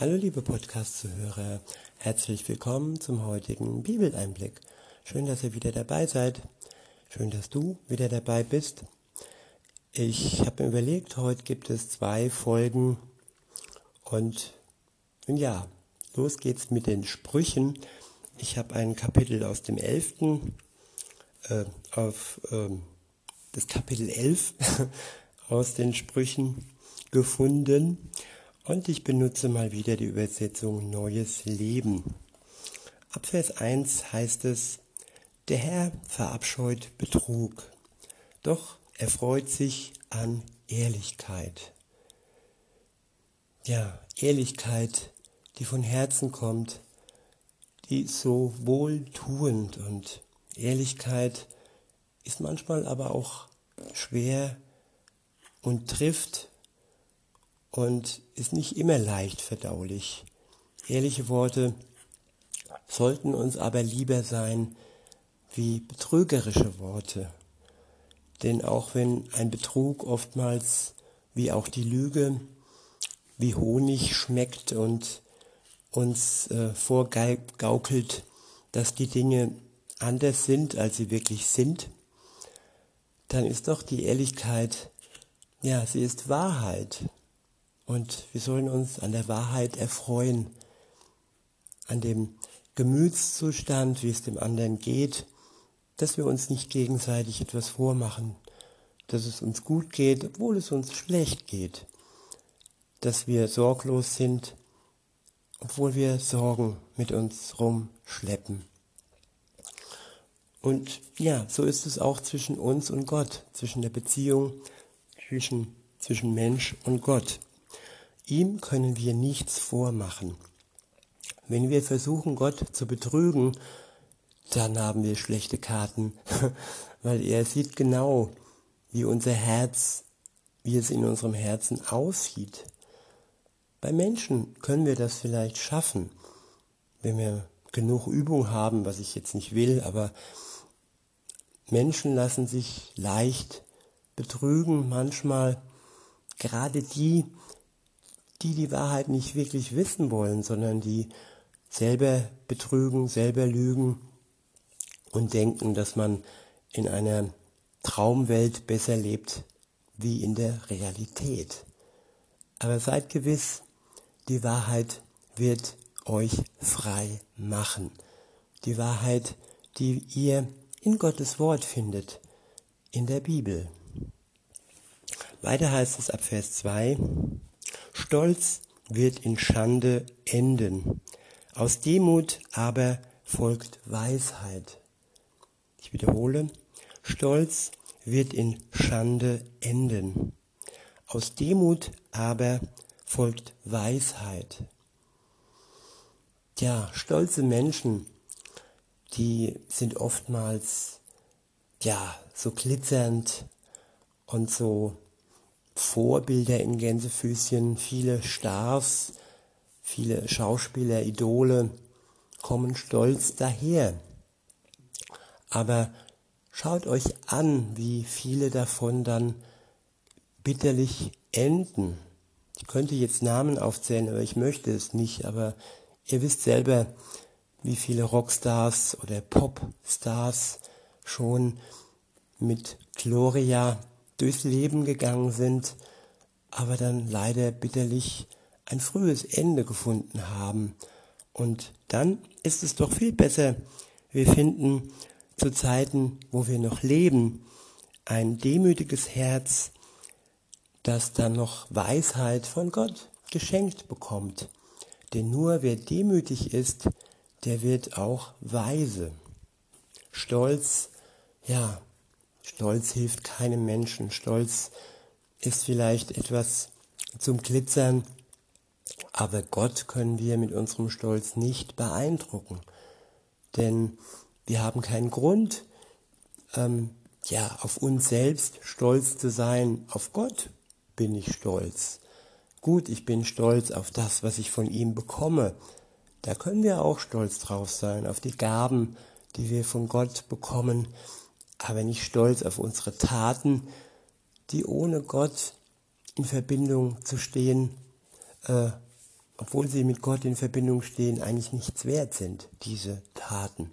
Hallo liebe Podcast-Zuhörer, herzlich willkommen zum heutigen Bibeleinblick. Schön, dass ihr wieder dabei seid. Schön, dass du wieder dabei bist. Ich habe mir überlegt, heute gibt es zwei Folgen und ja, los geht's mit den Sprüchen. Ich habe ein Kapitel aus dem 11. Äh, auf äh, das Kapitel 11 aus den Sprüchen gefunden und ich benutze mal wieder die Übersetzung Neues Leben. Ab Vers 1 heißt es, der Herr verabscheut Betrug, doch er freut sich an Ehrlichkeit. Ja, Ehrlichkeit, die von Herzen kommt, die so wohltuend und Ehrlichkeit ist manchmal aber auch schwer und trifft und ist nicht immer leicht verdaulich. Ehrliche Worte sollten uns aber lieber sein wie betrügerische Worte. Denn auch wenn ein Betrug oftmals, wie auch die Lüge, wie Honig schmeckt und uns äh, vorgaukelt, dass die Dinge anders sind, als sie wirklich sind, dann ist doch die Ehrlichkeit, ja, sie ist Wahrheit. Und wir sollen uns an der Wahrheit erfreuen, an dem Gemütszustand, wie es dem anderen geht, dass wir uns nicht gegenseitig etwas vormachen, dass es uns gut geht, obwohl es uns schlecht geht, dass wir sorglos sind, obwohl wir Sorgen mit uns rumschleppen. Und ja, so ist es auch zwischen uns und Gott, zwischen der Beziehung zwischen, zwischen Mensch und Gott. Ihm können wir nichts vormachen. Wenn wir versuchen, Gott zu betrügen, dann haben wir schlechte Karten, weil er sieht genau, wie unser Herz, wie es in unserem Herzen aussieht. Bei Menschen können wir das vielleicht schaffen, wenn wir genug Übung haben, was ich jetzt nicht will, aber Menschen lassen sich leicht betrügen, manchmal gerade die, die die Wahrheit nicht wirklich wissen wollen, sondern die selber betrügen, selber lügen und denken, dass man in einer Traumwelt besser lebt wie in der Realität. Aber seid gewiss, die Wahrheit wird euch frei machen. Die Wahrheit, die ihr in Gottes Wort findet, in der Bibel. Weiter heißt es ab Vers 2, Stolz wird in Schande enden. Aus Demut aber folgt Weisheit. Ich wiederhole, Stolz wird in Schande enden. Aus Demut aber folgt Weisheit. Ja, stolze Menschen, die sind oftmals, ja, so glitzernd und so Vorbilder in Gänsefüßchen, viele Stars, viele Schauspieler, Idole kommen stolz daher. Aber schaut euch an, wie viele davon dann bitterlich enden. Ich könnte jetzt Namen aufzählen, aber ich möchte es nicht. Aber ihr wisst selber, wie viele Rockstars oder Popstars schon mit Gloria durchs Leben gegangen sind, aber dann leider bitterlich ein frühes Ende gefunden haben. Und dann ist es doch viel besser, wir finden zu Zeiten, wo wir noch leben, ein demütiges Herz, das dann noch Weisheit von Gott geschenkt bekommt. Denn nur wer demütig ist, der wird auch weise. Stolz, ja, Stolz hilft keinem Menschen. Stolz ist vielleicht etwas zum Glitzern, aber Gott können wir mit unserem Stolz nicht beeindrucken. Denn wir haben keinen Grund, ähm, ja, auf uns selbst stolz zu sein. Auf Gott bin ich stolz. Gut, ich bin stolz auf das, was ich von ihm bekomme. Da können wir auch stolz drauf sein, auf die Gaben, die wir von Gott bekommen aber nicht stolz auf unsere Taten, die ohne Gott in Verbindung zu stehen, äh, obwohl sie mit Gott in Verbindung stehen, eigentlich nichts wert sind, diese Taten.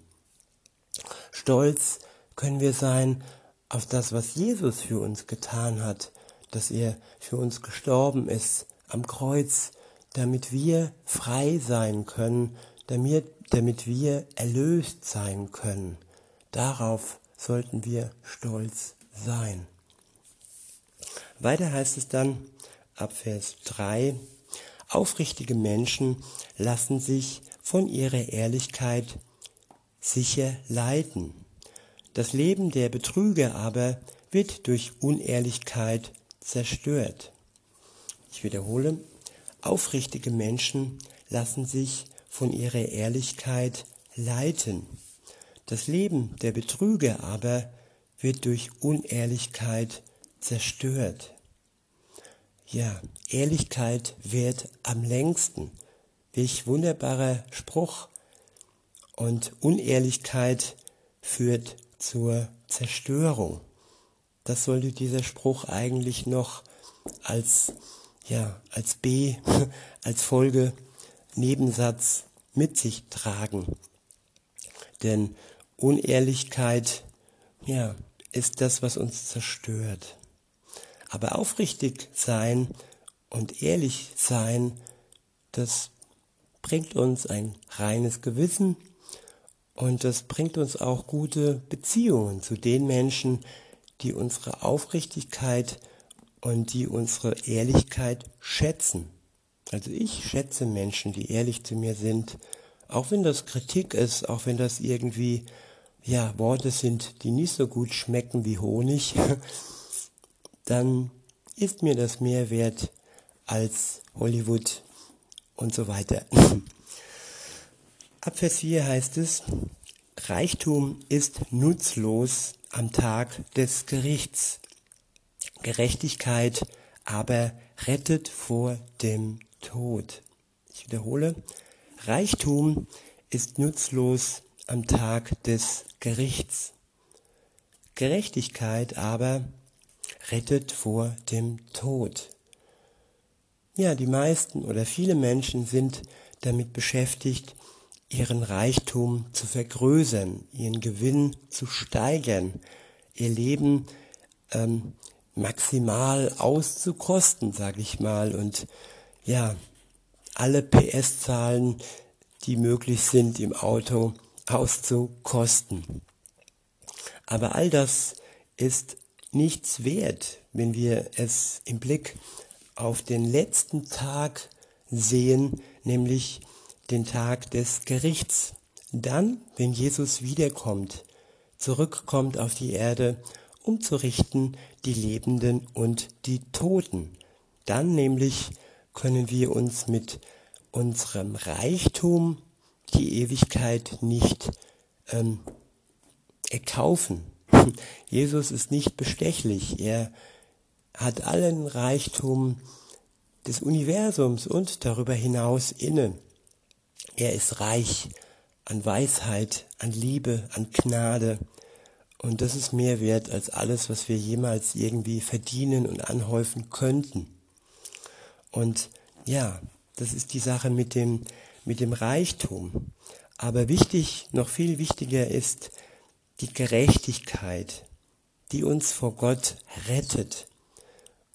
Stolz können wir sein auf das, was Jesus für uns getan hat, dass er für uns gestorben ist am Kreuz, damit wir frei sein können, damit, damit wir erlöst sein können. Darauf sollten wir stolz sein. Weiter heißt es dann ab Vers 3, aufrichtige Menschen lassen sich von ihrer Ehrlichkeit sicher leiten. Das Leben der Betrüger aber wird durch Unehrlichkeit zerstört. Ich wiederhole, aufrichtige Menschen lassen sich von ihrer Ehrlichkeit leiten. Das Leben der Betrüger aber wird durch Unehrlichkeit zerstört. Ja, Ehrlichkeit wird am längsten. Welch wunderbarer Spruch. Und Unehrlichkeit führt zur Zerstörung. Das sollte dieser Spruch eigentlich noch als, ja, als B, als Folge, Nebensatz mit sich tragen. Denn Unehrlichkeit, ja, ist das, was uns zerstört. Aber aufrichtig sein und ehrlich sein, das bringt uns ein reines Gewissen und das bringt uns auch gute Beziehungen zu den Menschen, die unsere Aufrichtigkeit und die unsere Ehrlichkeit schätzen. Also ich schätze Menschen, die ehrlich zu mir sind, auch wenn das Kritik ist, auch wenn das irgendwie ja Worte sind, die nicht so gut schmecken wie Honig, dann ist mir das mehr wert als Hollywood und so weiter. Ab Vers 4 heißt es, Reichtum ist nutzlos am Tag des Gerichts. Gerechtigkeit aber rettet vor dem Tod. Ich wiederhole, Reichtum ist nutzlos am Tag des Gerichts. Gerechtigkeit aber rettet vor dem Tod. Ja, die meisten oder viele Menschen sind damit beschäftigt, ihren Reichtum zu vergrößern, ihren Gewinn zu steigern, ihr Leben ähm, maximal auszukosten, sage ich mal, und ja, alle PS-Zahlen, die möglich sind im Auto, auszukosten. Aber all das ist nichts wert, wenn wir es im Blick auf den letzten Tag sehen, nämlich den Tag des Gerichts. Dann, wenn Jesus wiederkommt, zurückkommt auf die Erde, um zu richten die Lebenden und die Toten. Dann nämlich können wir uns mit unserem Reichtum die Ewigkeit nicht ähm, erkaufen. Jesus ist nicht bestechlich. Er hat allen Reichtum des Universums und darüber hinaus inne. Er ist reich an Weisheit, an Liebe, an Gnade. Und das ist mehr wert als alles, was wir jemals irgendwie verdienen und anhäufen könnten. Und ja, das ist die Sache mit dem, mit dem Reichtum. Aber wichtig, noch viel wichtiger ist die Gerechtigkeit, die uns vor Gott rettet.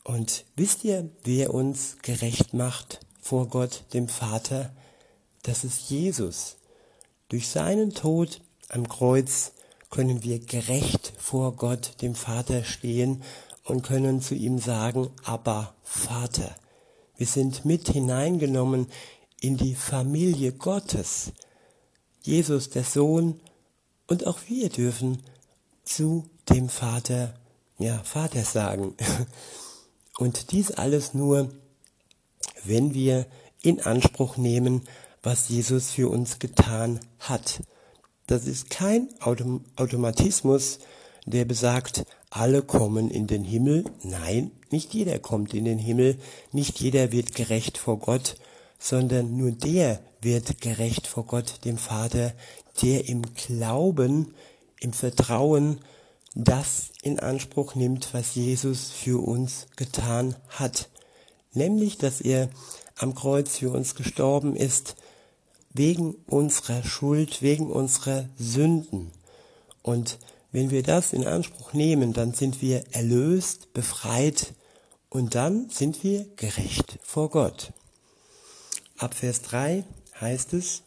Und wisst ihr, wer uns gerecht macht vor Gott, dem Vater? das ist Jesus. Durch seinen Tod am Kreuz können wir gerecht vor Gott, dem Vater, stehen und können zu ihm sagen, aber Vater. Wir sind mit hineingenommen in die Familie Gottes. Jesus, der Sohn, und auch wir dürfen zu dem Vater, ja, Vater sagen. Und dies alles nur, wenn wir in Anspruch nehmen, was Jesus für uns getan hat. Das ist kein Autom Automatismus, der besagt, alle kommen in den Himmel. Nein, nicht jeder kommt in den Himmel, nicht jeder wird gerecht vor Gott, sondern nur der wird gerecht vor Gott, dem Vater, der im Glauben, im Vertrauen das in Anspruch nimmt, was Jesus für uns getan hat. Nämlich, dass er am Kreuz für uns gestorben ist, wegen unserer Schuld, wegen unserer Sünden. Und wenn wir das in Anspruch nehmen, dann sind wir erlöst, befreit und dann sind wir gerecht vor Gott. Ab Vers 3 heißt es,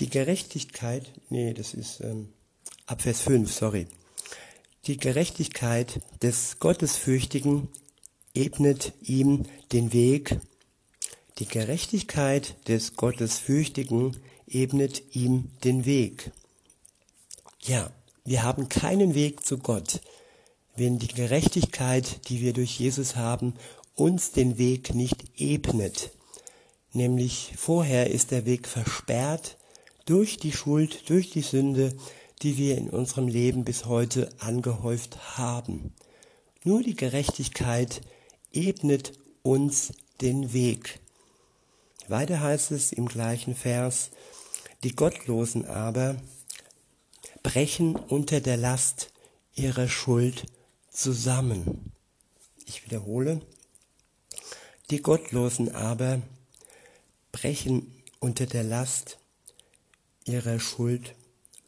die Gerechtigkeit, nee, das ist ähm, ab Vers 5, sorry. Die Gerechtigkeit des Gottesfürchtigen ebnet ihm den Weg. Die Gerechtigkeit des Gottesfürchtigen ebnet ihm den Weg. Ja, wir haben keinen Weg zu Gott, wenn die Gerechtigkeit, die wir durch Jesus haben, uns den Weg nicht ebnet. Nämlich vorher ist der Weg versperrt durch die Schuld, durch die Sünde, die wir in unserem Leben bis heute angehäuft haben. Nur die Gerechtigkeit ebnet uns den Weg. Weiter heißt es im gleichen Vers, die Gottlosen aber brechen unter der Last ihrer Schuld zusammen. Ich wiederhole, die Gottlosen aber brechen unter der Last ihrer Schuld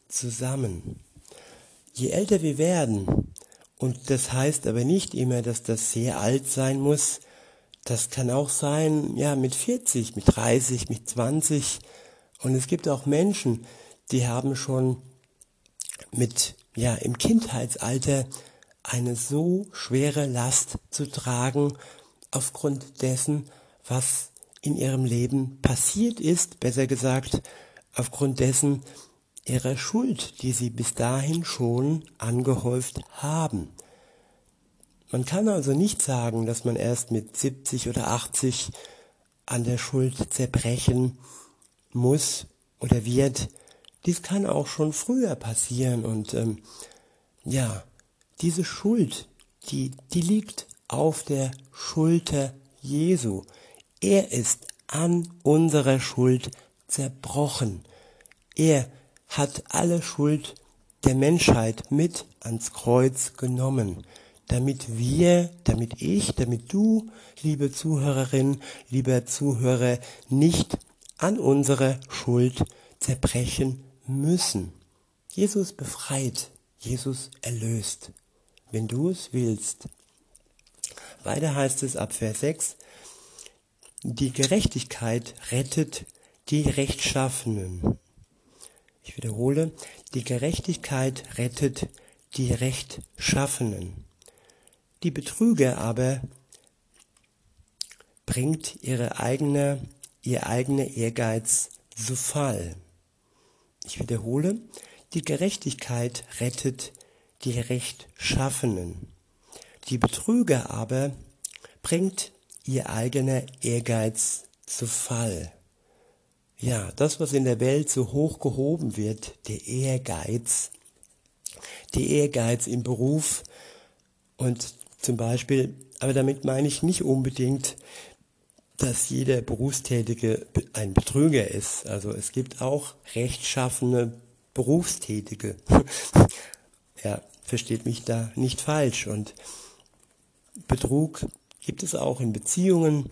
zusammen. Je älter wir werden, und das heißt aber nicht immer, dass das sehr alt sein muss. Das kann auch sein, ja, mit 40, mit 30, mit 20. Und es gibt auch Menschen, die haben schon mit, ja, im Kindheitsalter eine so schwere Last zu tragen, aufgrund dessen, was in ihrem Leben passiert ist, besser gesagt, aufgrund dessen, ihrer Schuld, die sie bis dahin schon angehäuft haben. Man kann also nicht sagen, dass man erst mit 70 oder 80 an der Schuld zerbrechen muss oder wird. Dies kann auch schon früher passieren und ähm, ja, diese Schuld, die, die liegt auf der Schulter Jesu. Er ist an unserer Schuld zerbrochen. Er hat alle Schuld der Menschheit mit ans Kreuz genommen, damit wir, damit ich, damit du, liebe Zuhörerin, lieber Zuhörer, nicht an unserer Schuld zerbrechen müssen. Jesus befreit, Jesus erlöst, wenn du es willst. Weiter heißt es ab Vers 6, die Gerechtigkeit rettet die Rechtschaffenen. Ich wiederhole, die Gerechtigkeit rettet die Rechtschaffenen. Die Betrüger aber bringt ihre eigene, ihr eigener Ehrgeiz zu Fall. Ich wiederhole, die Gerechtigkeit rettet die Rechtschaffenen. Die Betrüger aber bringt ihr eigener Ehrgeiz zu Fall. Ja, das, was in der Welt so hoch gehoben wird, der Ehrgeiz, der Ehrgeiz im Beruf und zum Beispiel, aber damit meine ich nicht unbedingt, dass jeder Berufstätige ein Betrüger ist. Also es gibt auch rechtschaffene Berufstätige. ja, versteht mich da nicht falsch. Und Betrug gibt es auch in Beziehungen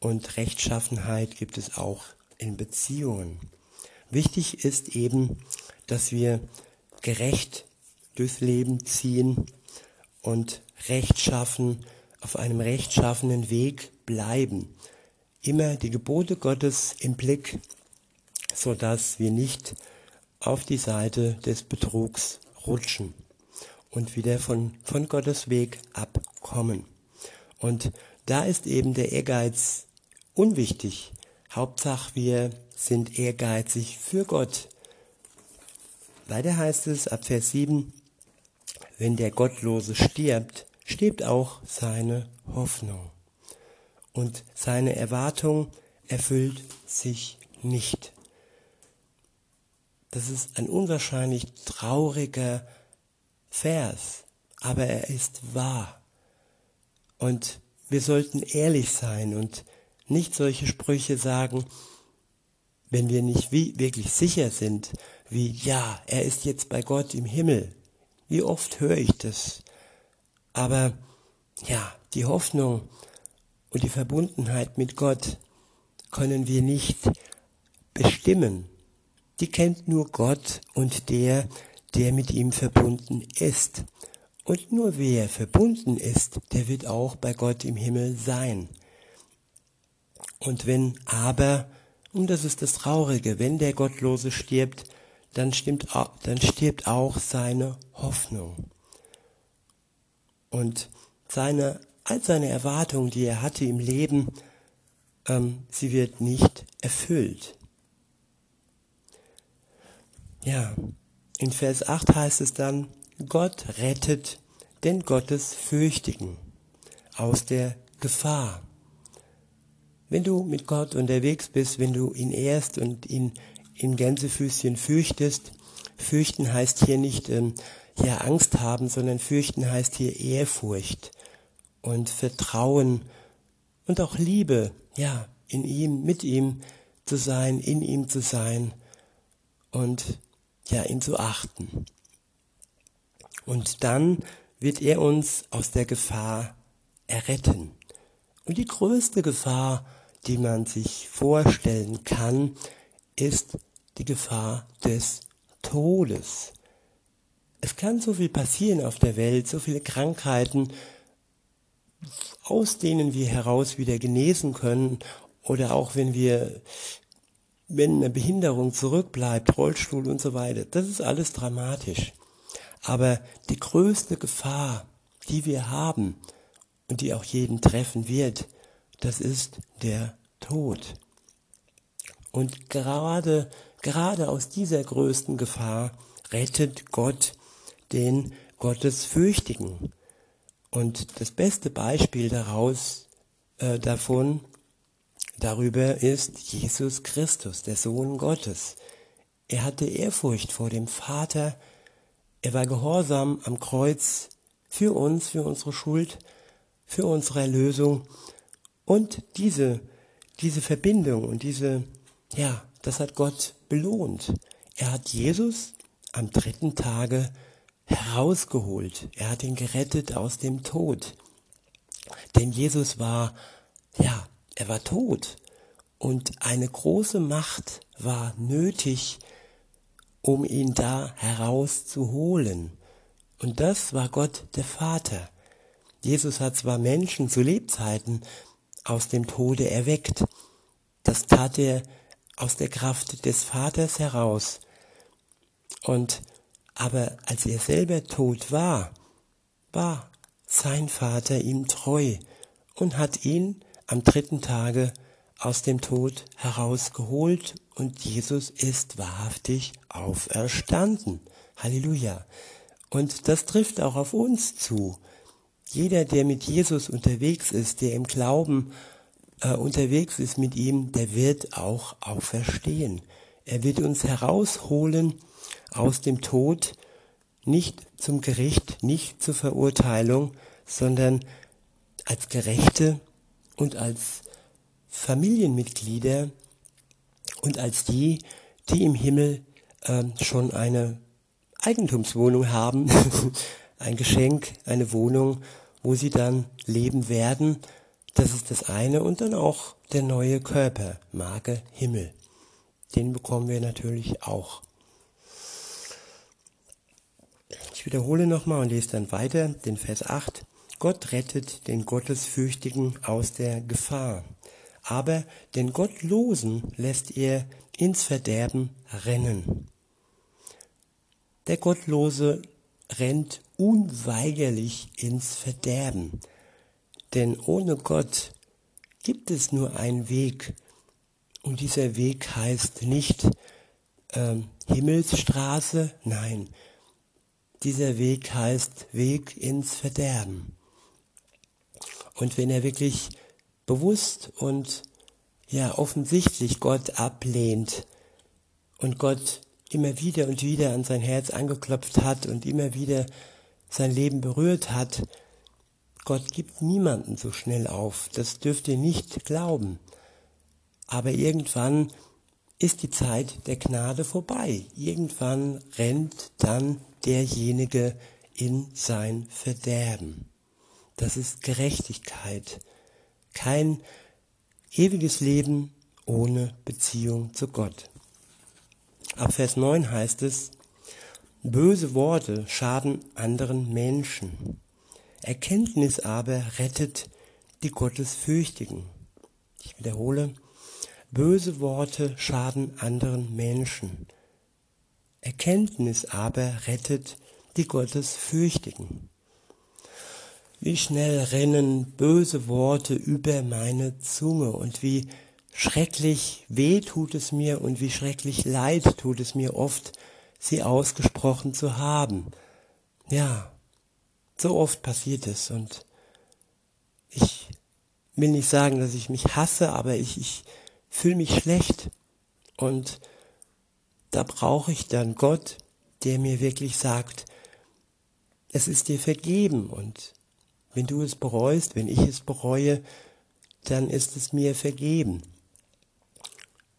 und Rechtschaffenheit gibt es auch in Beziehungen. Wichtig ist eben, dass wir gerecht durchs Leben ziehen und rechtschaffen, auf einem rechtschaffenen Weg bleiben. Immer die Gebote Gottes im Blick, so dass wir nicht auf die Seite des Betrugs rutschen und wieder von, von Gottes Weg abkommen. Und da ist eben der Ehrgeiz unwichtig. Hauptsache wir sind ehrgeizig für Gott. Weiter heißt es ab Vers 7, wenn der Gottlose stirbt, stirbt auch seine Hoffnung. Und seine Erwartung erfüllt sich nicht. Das ist ein unwahrscheinlich trauriger Vers, aber er ist wahr. Und wir sollten ehrlich sein und nicht solche Sprüche sagen, wenn wir nicht wirklich sicher sind, wie, ja, er ist jetzt bei Gott im Himmel. Wie oft höre ich das? Aber ja, die Hoffnung und die Verbundenheit mit Gott, können wir nicht bestimmen. Die kennt nur Gott und der, der mit ihm verbunden ist. Und nur wer verbunden ist, der wird auch bei Gott im Himmel sein. Und wenn aber, und das ist das Traurige, wenn der Gottlose stirbt, dann, stimmt, dann stirbt auch seine Hoffnung. Und seine, all seine Erwartungen, die er hatte im Leben, ähm, sie wird nicht erfüllt. Ja, in Vers 8 heißt es dann, Gott rettet den Gottesfürchtigen aus der Gefahr. Wenn du mit Gott unterwegs bist, wenn du ihn ehrst und ihn in Gänsefüßchen fürchtest, fürchten heißt hier nicht ähm, ja Angst haben, sondern fürchten heißt hier Ehrfurcht und Vertrauen und auch Liebe, ja, in ihm, mit ihm zu sein, in ihm zu sein und ja, ihn zu achten. Und dann wird er uns aus der Gefahr erretten. Und die größte Gefahr, die man sich vorstellen kann, ist die Gefahr des Todes. Es kann so viel passieren auf der Welt, so viele Krankheiten, aus denen wir heraus wieder genesen können oder auch wenn wir, wenn eine Behinderung zurückbleibt, Rollstuhl und so weiter. Das ist alles dramatisch. Aber die größte Gefahr, die wir haben und die auch jeden treffen wird, das ist der Tod. Und gerade, gerade aus dieser größten Gefahr rettet Gott den Gottesfürchtigen. Und das beste Beispiel daraus, äh, davon, darüber ist Jesus Christus, der Sohn Gottes. Er hatte Ehrfurcht vor dem Vater. Er war gehorsam am Kreuz für uns, für unsere Schuld, für unsere Erlösung. Und diese, diese Verbindung und diese ja, das hat Gott belohnt. Er hat Jesus am dritten Tage herausgeholt. Er hat ihn gerettet aus dem Tod. Denn Jesus war, ja, er war tot. Und eine große Macht war nötig, um ihn da herauszuholen. Und das war Gott der Vater. Jesus hat zwar Menschen zu Lebzeiten aus dem Tode erweckt. Das tat er aus der Kraft des Vaters heraus. Und aber als er selber tot war, war sein Vater ihm treu und hat ihn am dritten Tage aus dem Tod herausgeholt und Jesus ist wahrhaftig auferstanden. Halleluja. Und das trifft auch auf uns zu. Jeder, der mit Jesus unterwegs ist, der im Glauben äh, unterwegs ist mit ihm, der wird auch auferstehen. Er wird uns herausholen aus dem Tod, nicht zum Gericht, nicht zur Verurteilung, sondern als Gerechte und als Familienmitglieder und als die, die im Himmel äh, schon eine Eigentumswohnung haben, ein Geschenk, eine Wohnung, wo sie dann leben werden das ist das eine. Und dann auch der neue Körper, Marke Himmel. Den bekommen wir natürlich auch. Ich wiederhole nochmal und lese dann weiter den Vers 8. Gott rettet den Gottesfürchtigen aus der Gefahr, aber den Gottlosen lässt er ins Verderben rennen. Der Gottlose rennt unweigerlich ins Verderben. Denn ohne Gott gibt es nur einen Weg. Und dieser Weg heißt nicht ähm, Himmelsstraße, nein. Dieser Weg heißt Weg ins Verderben. Und wenn er wirklich bewusst und ja offensichtlich Gott ablehnt und Gott immer wieder und wieder an sein Herz angeklopft hat und immer wieder sein Leben berührt hat, Gott gibt niemanden so schnell auf. Das dürft ihr nicht glauben. Aber irgendwann ist die Zeit der Gnade vorbei. Irgendwann rennt dann derjenige in sein Verderben. Das ist Gerechtigkeit. Kein ewiges Leben ohne Beziehung zu Gott. Ab Vers 9 heißt es, böse Worte schaden anderen Menschen. Erkenntnis aber rettet die Gottesfürchtigen. Ich wiederhole, böse Worte schaden anderen Menschen. Erkenntnis aber rettet die Gottesfürchtigen. Wie schnell rennen böse Worte über meine Zunge und wie schrecklich weh tut es mir und wie schrecklich leid tut es mir oft, sie ausgesprochen zu haben. Ja, so oft passiert es und ich will nicht sagen, dass ich mich hasse, aber ich, ich fühle mich schlecht und da brauche ich dann Gott, der mir wirklich sagt, es ist dir vergeben und wenn du es bereust, wenn ich es bereue, dann ist es mir vergeben.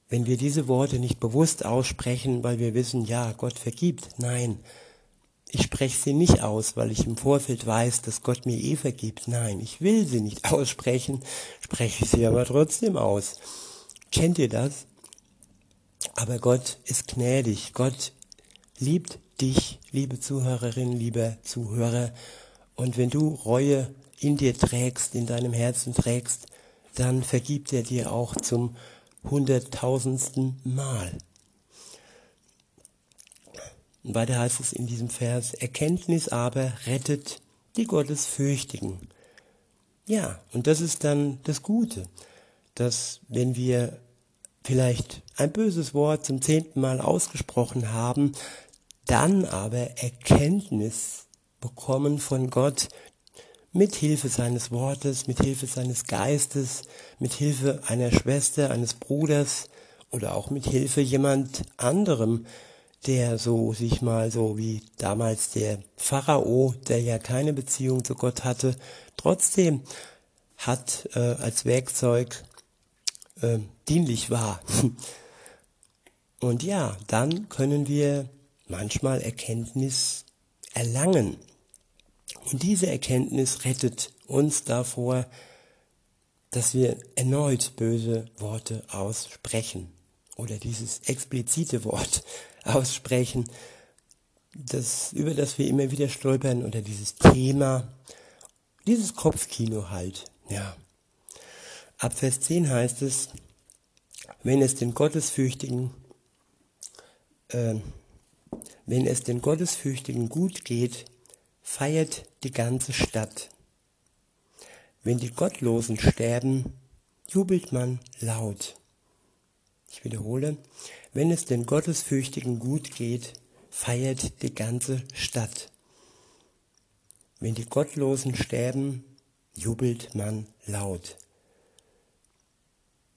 Wenn wir diese Worte nicht bewusst aussprechen, weil wir wissen, ja, Gott vergibt, nein, ich spreche sie nicht aus, weil ich im Vorfeld weiß, dass Gott mir eh vergibt. Nein, ich will sie nicht aussprechen, spreche sie aber trotzdem aus. Kennt ihr das? Aber Gott ist gnädig. Gott liebt dich, liebe Zuhörerin, lieber Zuhörer. Und wenn du Reue in dir trägst, in deinem Herzen trägst, dann vergibt er dir auch zum hunderttausendsten Mal. Und weiter heißt es in diesem Vers, Erkenntnis aber rettet die Gottesfürchtigen. Ja, und das ist dann das Gute, dass wenn wir vielleicht ein böses Wort zum zehnten Mal ausgesprochen haben, dann aber Erkenntnis bekommen von Gott mit Hilfe seines Wortes, mit Hilfe seines Geistes, mit Hilfe einer Schwester, eines Bruders oder auch mit Hilfe jemand anderem, der so sich mal so wie damals der Pharao, der ja keine Beziehung zu Gott hatte, trotzdem hat äh, als Werkzeug äh, dienlich war. Und ja, dann können wir manchmal Erkenntnis erlangen. Und diese Erkenntnis rettet uns davor, dass wir erneut böse Worte aussprechen oder dieses explizite Wort aussprechen, das, über das wir immer wieder stolpern oder dieses Thema, dieses Kopfkino halt, ja. Ab Vers 10 heißt es, wenn es den Gottesfürchtigen, äh, wenn es den Gottesfürchtigen gut geht, feiert die ganze Stadt. Wenn die Gottlosen sterben, jubelt man laut. Ich wiederhole, wenn es den Gottesfürchtigen gut geht, feiert die ganze Stadt. Wenn die Gottlosen sterben, jubelt man laut.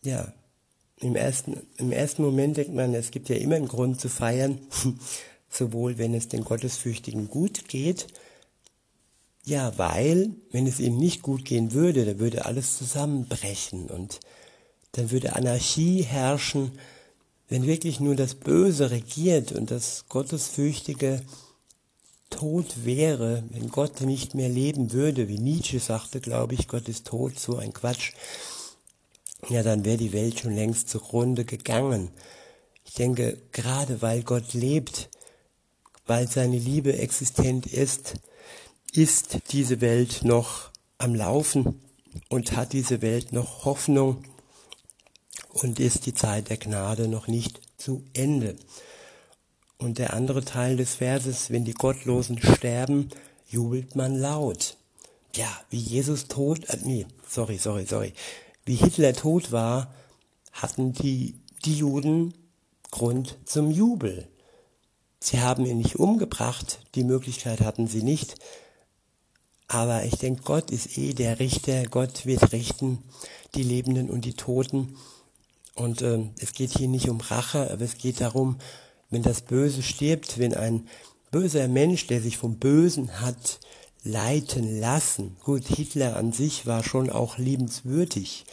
Ja, im ersten, im ersten Moment denkt man, es gibt ja immer einen Grund zu feiern, sowohl wenn es den Gottesfürchtigen gut geht, ja, weil, wenn es ihnen nicht gut gehen würde, dann würde alles zusammenbrechen und dann würde Anarchie herrschen, wenn wirklich nur das Böse regiert und das Gottesfürchtige tot wäre, wenn Gott nicht mehr leben würde, wie Nietzsche sagte, glaube ich, Gott ist tot, so ein Quatsch, ja, dann wäre die Welt schon längst zugrunde gegangen. Ich denke, gerade weil Gott lebt, weil seine Liebe existent ist, ist diese Welt noch am Laufen und hat diese Welt noch Hoffnung und ist die Zeit der Gnade noch nicht zu Ende. Und der andere Teil des Verses, wenn die Gottlosen sterben, jubelt man laut. Ja, wie Jesus tot, äh, nee, sorry, sorry, sorry. Wie Hitler tot war, hatten die, die Juden Grund zum Jubel. Sie haben ihn nicht umgebracht, die Möglichkeit hatten sie nicht. Aber ich denke, Gott ist eh der Richter, Gott wird richten, die Lebenden und die Toten. Und äh, es geht hier nicht um Rache, aber es geht darum, wenn das Böse stirbt, wenn ein böser Mensch, der sich vom Bösen hat leiten lassen. Gut, Hitler an sich war schon auch liebenswürdig.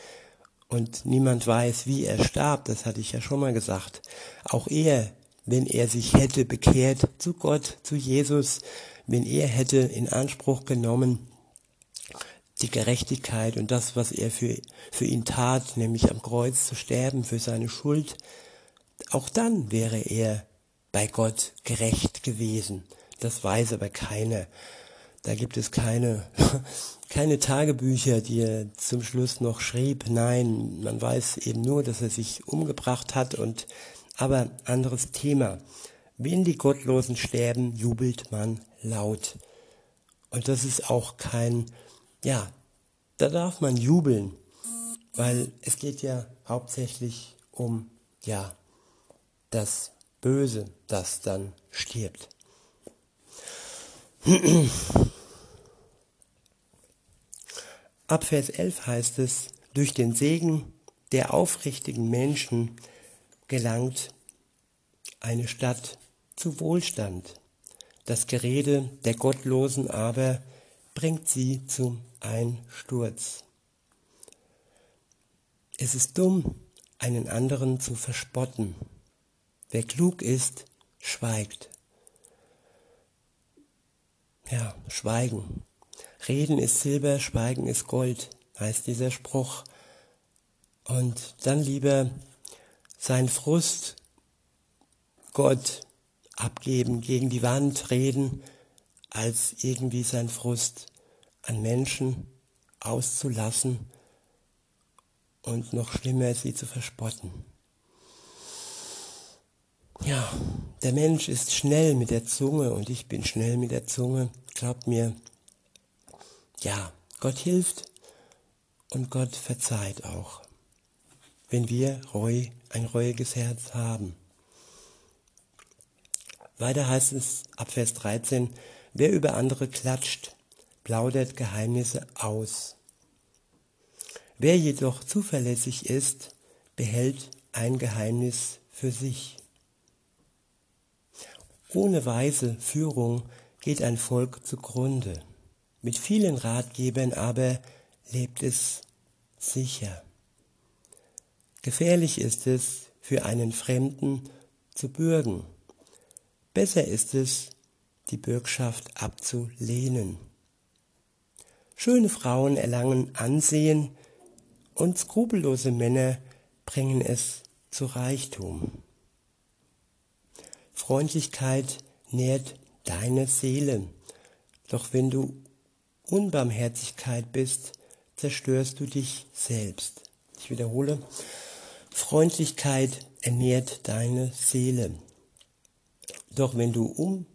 Und niemand weiß, wie er starb, das hatte ich ja schon mal gesagt. Auch er, wenn er sich hätte bekehrt zu Gott, zu Jesus, wenn er hätte in Anspruch genommen, die Gerechtigkeit und das, was er für, für ihn tat, nämlich am Kreuz zu sterben für seine Schuld, auch dann wäre er bei Gott gerecht gewesen. Das weiß aber keiner. Da gibt es keine, keine Tagebücher, die er zum Schluss noch schrieb. Nein, man weiß eben nur, dass er sich umgebracht hat und, aber anderes Thema. Wenn die Gottlosen sterben, jubelt man laut. Und das ist auch kein, ja, da darf man jubeln, weil es geht ja hauptsächlich um, ja, das Böse, das dann stirbt. Ab Vers 11 heißt es, durch den Segen der aufrichtigen Menschen gelangt eine Stadt zu Wohlstand. Das Gerede der Gottlosen aber bringt sie zum Einsturz. Es ist dumm, einen anderen zu verspotten. Wer klug ist, schweigt. Ja, schweigen. Reden ist Silber, Schweigen ist Gold, heißt dieser Spruch. Und dann lieber sein Frust Gott abgeben, gegen die Wand reden, als irgendwie sein Frust an Menschen auszulassen und noch schlimmer sie zu verspotten. Ja, der Mensch ist schnell mit der Zunge und ich bin schnell mit der Zunge. Glaubt mir, ja, Gott hilft und Gott verzeiht auch, wenn wir Reu, ein reuiges Herz haben. Weiter heißt es ab Vers 13, wer über andere klatscht, plaudert Geheimnisse aus. Wer jedoch zuverlässig ist, behält ein Geheimnis für sich. Ohne weise Führung geht ein Volk zugrunde. Mit vielen Ratgebern aber lebt es sicher. Gefährlich ist es, für einen Fremden zu bürgen Besser ist es, die Bürgschaft abzulehnen. Schöne Frauen erlangen Ansehen und skrupellose Männer bringen es zu Reichtum. Freundlichkeit nährt deine Seele, doch wenn du Unbarmherzigkeit bist, zerstörst du dich selbst. Ich wiederhole, Freundlichkeit ernährt deine Seele. Doch wenn du un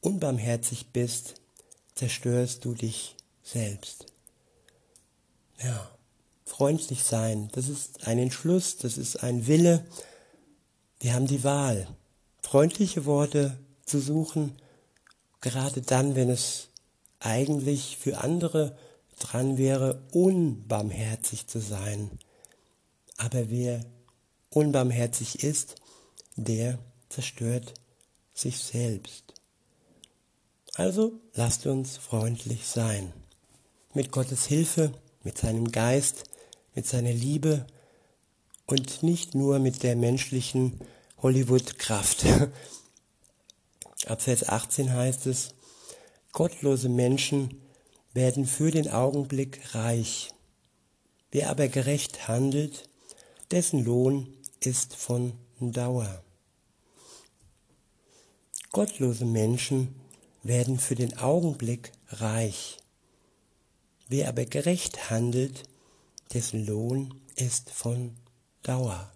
unbarmherzig bist, zerstörst du dich selbst. Ja, freundlich sein, das ist ein Entschluss, das ist ein Wille. Wir haben die Wahl, freundliche Worte zu suchen, gerade dann, wenn es eigentlich für andere dran wäre, unbarmherzig zu sein. Aber wer unbarmherzig ist, der zerstört sich selbst. Also lasst uns freundlich sein. Mit Gottes Hilfe, mit seinem Geist, mit seiner Liebe und nicht nur mit der menschlichen Hollywood-Kraft. Ab Vers 18 heißt es, gottlose Menschen werden für den Augenblick reich. Wer aber gerecht handelt, dessen Lohn ist von Dauer. Gottlose Menschen werden für den Augenblick reich. Wer aber gerecht handelt, dessen Lohn ist von Dauer.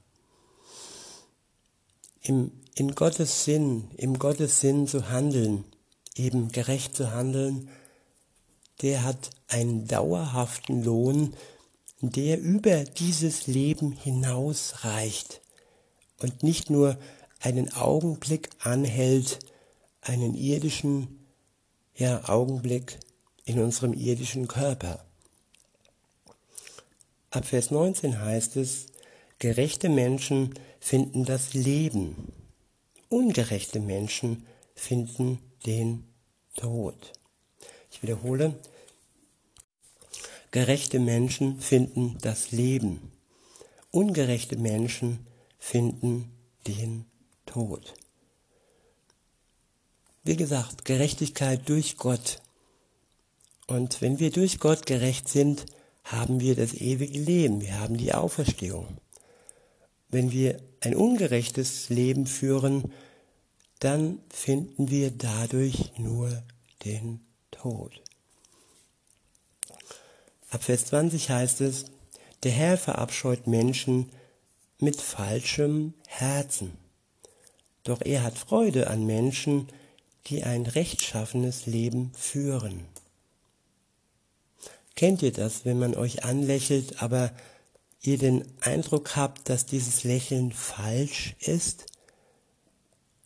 Im, in Gottes Sinn, im Gottes Sinn zu handeln, eben gerecht zu handeln, der hat einen dauerhaften Lohn, der über dieses Leben hinaus reicht und nicht nur einen Augenblick anhält, einen irdischen ja, Augenblick in unserem irdischen Körper. Ab Vers 19 heißt es, gerechte Menschen finden das Leben, ungerechte Menschen finden den Tod. Ich wiederhole, gerechte Menschen finden das Leben, ungerechte Menschen finden den Tod. Wie gesagt, Gerechtigkeit durch Gott. Und wenn wir durch Gott gerecht sind, haben wir das ewige Leben, wir haben die Auferstehung. Wenn wir ein ungerechtes Leben führen, dann finden wir dadurch nur den Tod. Ab Vers 20 heißt es, der Herr verabscheut Menschen mit falschem Herzen. Doch er hat Freude an Menschen, die ein rechtschaffenes Leben führen. Kennt ihr das, wenn man euch anlächelt, aber ihr den Eindruck habt, dass dieses Lächeln falsch ist?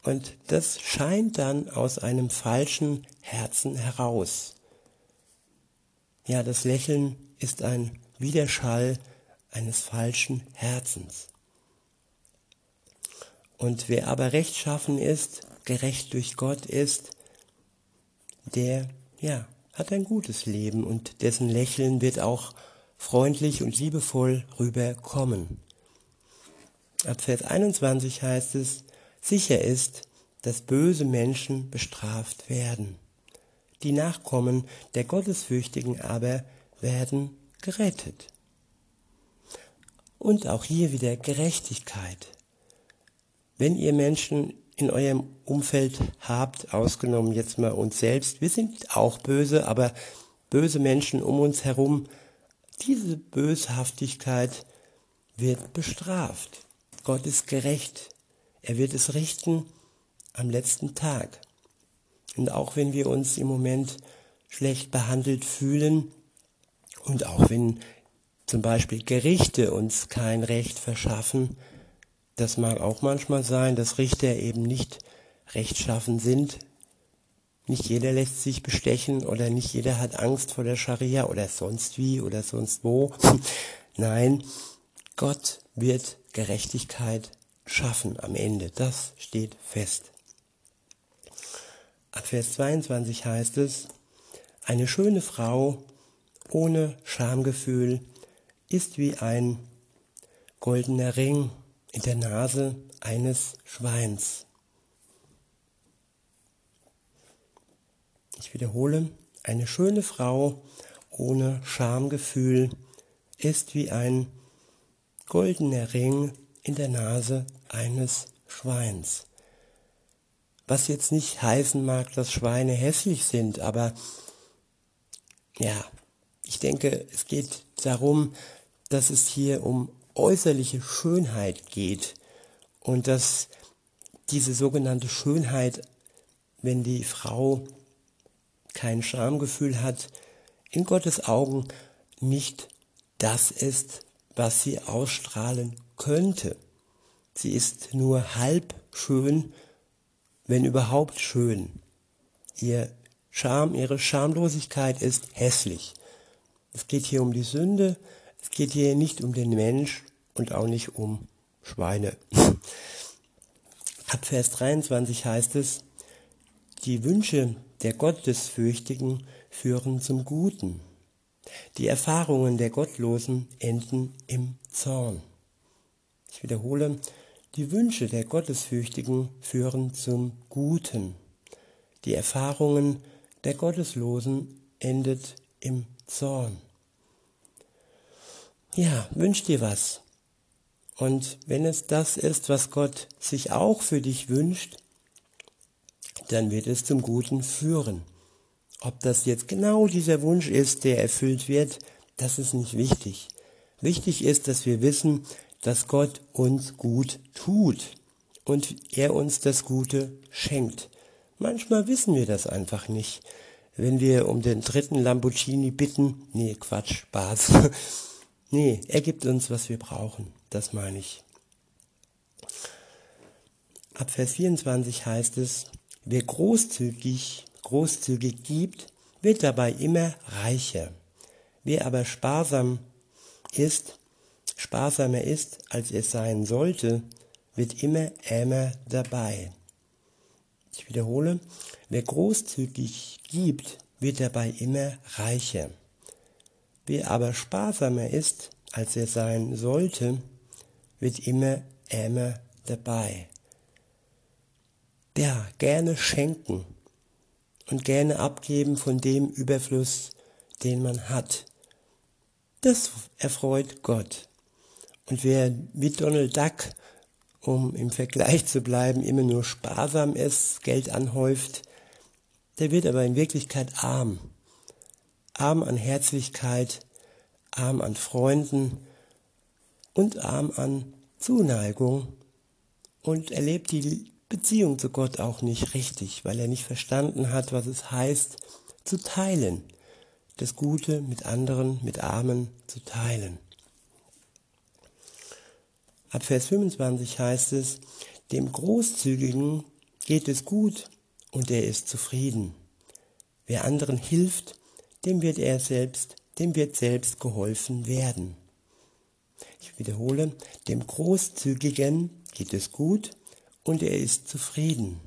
Und das scheint dann aus einem falschen Herzen heraus. Ja, das Lächeln ist ein Widerschall eines falschen Herzens. Und wer aber rechtschaffen ist, gerecht durch Gott ist, der, ja, hat ein gutes Leben und dessen Lächeln wird auch freundlich und liebevoll rüberkommen. Ab Vers 21 heißt es, sicher ist, dass böse Menschen bestraft werden. Die Nachkommen der Gottesfürchtigen aber werden gerettet. Und auch hier wieder Gerechtigkeit. Wenn ihr Menschen in eurem Umfeld habt, ausgenommen jetzt mal uns selbst, wir sind auch böse, aber böse Menschen um uns herum, diese Böshaftigkeit wird bestraft. Gott ist gerecht. Er wird es richten am letzten Tag. Und auch wenn wir uns im Moment schlecht behandelt fühlen und auch wenn zum Beispiel Gerichte uns kein Recht verschaffen, das mag auch manchmal sein, dass Richter eben nicht rechtschaffen sind. Nicht jeder lässt sich bestechen oder nicht jeder hat Angst vor der Scharia oder sonst wie oder sonst wo. Nein, Gott wird Gerechtigkeit schaffen am Ende. Das steht fest. Ab Vers 22 heißt es, eine schöne Frau ohne Schamgefühl ist wie ein goldener Ring in der Nase eines Schweins. Ich wiederhole, eine schöne Frau ohne Schamgefühl ist wie ein goldener Ring in der Nase eines Schweins. Was jetzt nicht heißen mag, dass Schweine hässlich sind, aber ja, ich denke, es geht darum, dass es hier um äußerliche Schönheit geht und dass diese sogenannte Schönheit, wenn die Frau kein Schamgefühl hat, in Gottes Augen nicht das ist, was sie ausstrahlen könnte. Sie ist nur halb schön, wenn überhaupt schön. Ihr Scham, ihre Schamlosigkeit ist hässlich. Es geht hier um die Sünde, es geht hier nicht um den Mensch und auch nicht um Schweine. Ab Vers 23 heißt es, die Wünsche der Gottesfürchtigen führen zum Guten. Die Erfahrungen der Gottlosen enden im Zorn. Ich wiederhole, die Wünsche der Gottesfürchtigen führen zum Guten. Die Erfahrungen der Gotteslosen endet im Zorn ja, wünsch dir was. Und wenn es das ist, was Gott sich auch für dich wünscht, dann wird es zum Guten führen. Ob das jetzt genau dieser Wunsch ist, der erfüllt wird, das ist nicht wichtig. Wichtig ist, dass wir wissen, dass Gott uns gut tut und er uns das Gute schenkt. Manchmal wissen wir das einfach nicht. Wenn wir um den dritten Lamborghini bitten, nee, Quatsch, Spaß. Nee, er gibt uns, was wir brauchen. Das meine ich. Ab Vers 24 heißt es, wer großzügig, großzügig gibt, wird dabei immer reicher. Wer aber sparsam ist, sparsamer ist, als er sein sollte, wird immer ärmer dabei. Ich wiederhole, wer großzügig gibt, wird dabei immer reicher. Wer aber sparsamer ist, als er sein sollte, wird immer ärmer dabei. Ja, gerne schenken und gerne abgeben von dem Überfluss, den man hat. Das erfreut Gott. Und wer wie Donald Duck, um im Vergleich zu bleiben, immer nur sparsam ist, Geld anhäuft, der wird aber in Wirklichkeit arm. Arm an Herzlichkeit, arm an Freunden und arm an Zuneigung und erlebt die Beziehung zu Gott auch nicht richtig, weil er nicht verstanden hat, was es heißt, zu teilen, das Gute mit anderen, mit Armen zu teilen. Ab Vers 25 heißt es, dem Großzügigen geht es gut und er ist zufrieden. Wer anderen hilft, dem wird er selbst, dem wird selbst geholfen werden. Ich wiederhole, dem Großzügigen geht es gut und er ist zufrieden.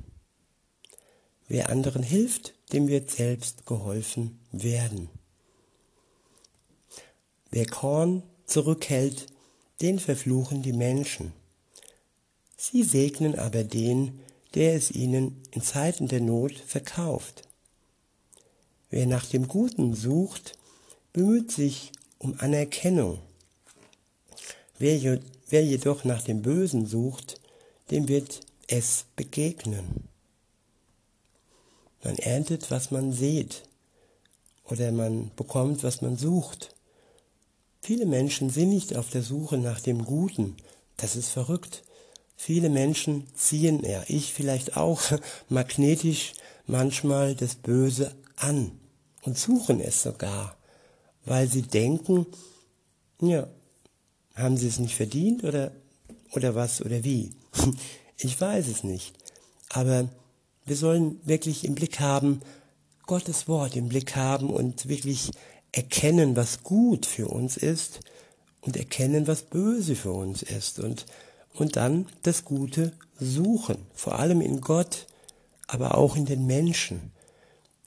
Wer anderen hilft, dem wird selbst geholfen werden. Wer Korn zurückhält, den verfluchen die Menschen. Sie segnen aber den, der es ihnen in Zeiten der Not verkauft. Wer nach dem Guten sucht, bemüht sich um Anerkennung. Wer, wer jedoch nach dem Bösen sucht, dem wird es begegnen. Man erntet, was man sieht, oder man bekommt, was man sucht. Viele Menschen sind nicht auf der Suche nach dem Guten. Das ist verrückt. Viele Menschen ziehen, ja, ich vielleicht auch, magnetisch manchmal das Böse an und suchen es sogar, weil sie denken, ja, haben sie es nicht verdient oder, oder was oder wie? Ich weiß es nicht. Aber wir sollen wirklich im Blick haben, Gottes Wort im Blick haben und wirklich erkennen, was gut für uns ist und erkennen, was böse für uns ist und, und dann das Gute suchen, vor allem in Gott, aber auch in den Menschen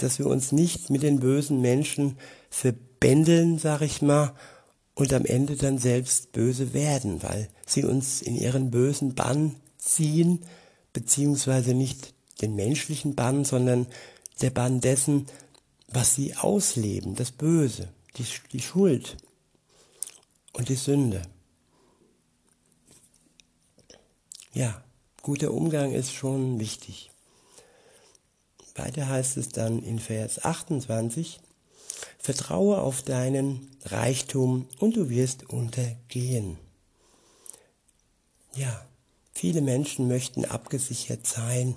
dass wir uns nicht mit den bösen Menschen verbändeln, sag ich mal, und am Ende dann selbst böse werden, weil sie uns in ihren bösen Bann ziehen, beziehungsweise nicht den menschlichen Bann, sondern der Bann dessen, was sie ausleben, das Böse, die, die Schuld und die Sünde. Ja, guter Umgang ist schon wichtig. Weiter heißt es dann in Vers 28, Vertraue auf deinen Reichtum und du wirst untergehen. Ja, viele Menschen möchten abgesichert sein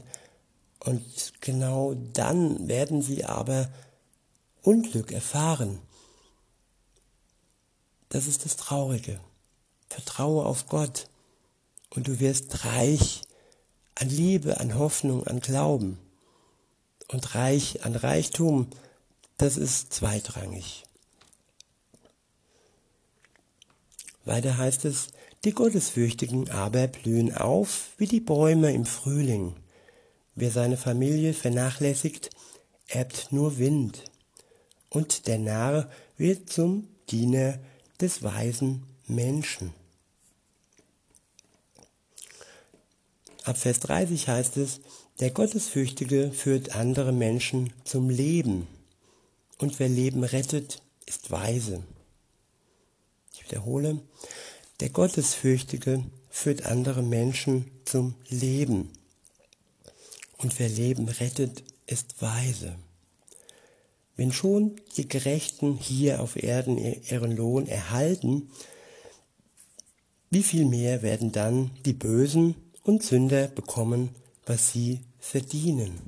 und genau dann werden sie aber Unglück erfahren. Das ist das Traurige. Vertraue auf Gott und du wirst reich an Liebe, an Hoffnung, an Glauben und reich an Reichtum, das ist zweitrangig. Weiter heißt es, die Gottesfürchtigen aber blühen auf wie die Bäume im Frühling. Wer seine Familie vernachlässigt, erbt nur Wind. Und der Narr wird zum Diener des weisen Menschen. Ab Vers 30 heißt es, der Gottesfürchtige führt andere Menschen zum Leben. Und wer Leben rettet, ist weise. Ich wiederhole, der Gottesfürchtige führt andere Menschen zum Leben. Und wer Leben rettet, ist weise. Wenn schon die Gerechten hier auf Erden ihren Lohn erhalten, wie viel mehr werden dann die Bösen und Sünder bekommen was sie verdienen.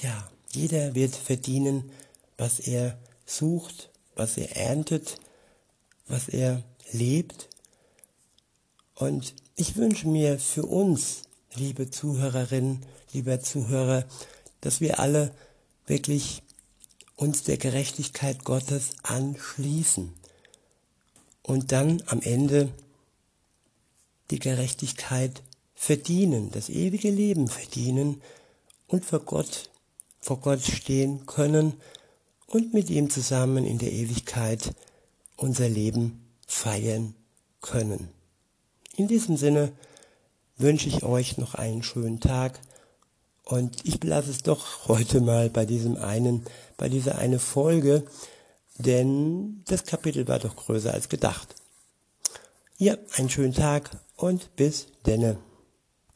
Ja, jeder wird verdienen, was er sucht, was er erntet, was er lebt. Und ich wünsche mir für uns, liebe Zuhörerinnen, lieber Zuhörer, dass wir alle wirklich uns der Gerechtigkeit Gottes anschließen und dann am Ende die Gerechtigkeit verdienen, das ewige Leben verdienen und vor Gott, vor Gott stehen können und mit ihm zusammen in der Ewigkeit unser Leben feiern können. In diesem Sinne wünsche ich euch noch einen schönen Tag Und ich belasse es doch heute mal bei diesem einen, bei dieser eine Folge, denn das Kapitel war doch größer als gedacht. Ja, einen schönen Tag und bis denne.